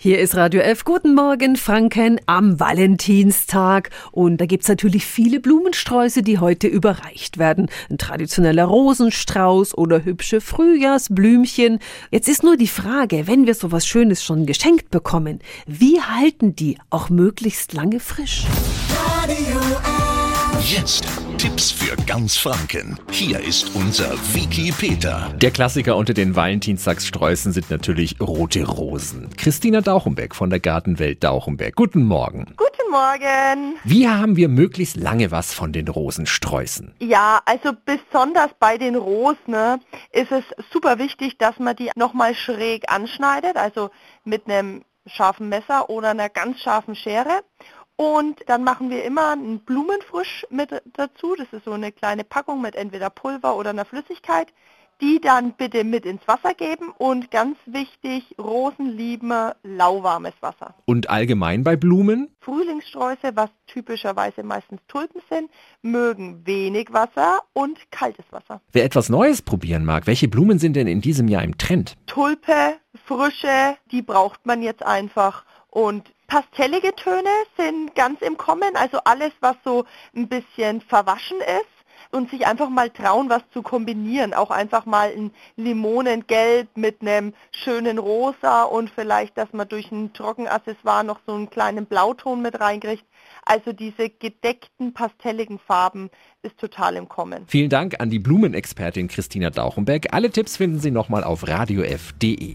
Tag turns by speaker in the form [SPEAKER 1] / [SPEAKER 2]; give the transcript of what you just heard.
[SPEAKER 1] Hier ist Radio F. Guten Morgen, Franken, am Valentinstag. Und da gibt's natürlich viele Blumensträuße, die heute überreicht werden. Ein traditioneller Rosenstrauß oder hübsche Frühjahrsblümchen. Jetzt ist nur die Frage, wenn wir sowas Schönes schon geschenkt bekommen, wie halten die auch möglichst lange frisch?
[SPEAKER 2] Radio F.
[SPEAKER 3] Jetzt Tipps für ganz Franken. Hier ist unser Wiki Peter.
[SPEAKER 4] Der Klassiker unter den Valentinstagssträußen sind natürlich rote Rosen. Christina Dauchenbeck von der Gartenwelt Dauchenberg. Guten Morgen.
[SPEAKER 5] Guten Morgen.
[SPEAKER 4] Wie haben wir möglichst lange was von den Rosensträußen?
[SPEAKER 5] Ja, also besonders bei den Rosen ne, ist es super wichtig, dass man die nochmal schräg anschneidet, also mit einem scharfen Messer oder einer ganz scharfen Schere. Und dann machen wir immer einen Blumenfrisch mit dazu. Das ist so eine kleine Packung mit entweder Pulver oder einer Flüssigkeit. Die dann bitte mit ins Wasser geben und ganz wichtig, Rosen lieben lauwarmes Wasser.
[SPEAKER 4] Und allgemein bei Blumen?
[SPEAKER 5] Frühlingssträuße, was typischerweise meistens Tulpen sind, mögen wenig Wasser und kaltes Wasser.
[SPEAKER 4] Wer etwas Neues probieren mag, welche Blumen sind denn in diesem Jahr im Trend?
[SPEAKER 5] Tulpe, Frische, die braucht man jetzt einfach. Und pastellige Töne sind ganz im Kommen, also alles, was so ein bisschen verwaschen ist und sich einfach mal trauen, was zu kombinieren. Auch einfach mal ein Limonengelb mit einem schönen Rosa und vielleicht, dass man durch ein Trockenaccessoire noch so einen kleinen Blauton mit reinkriegt. Also diese gedeckten, pastelligen Farben ist total im Kommen.
[SPEAKER 4] Vielen Dank an die Blumenexpertin Christina Dauchenbeck. Alle Tipps finden Sie nochmal auf radiof.de.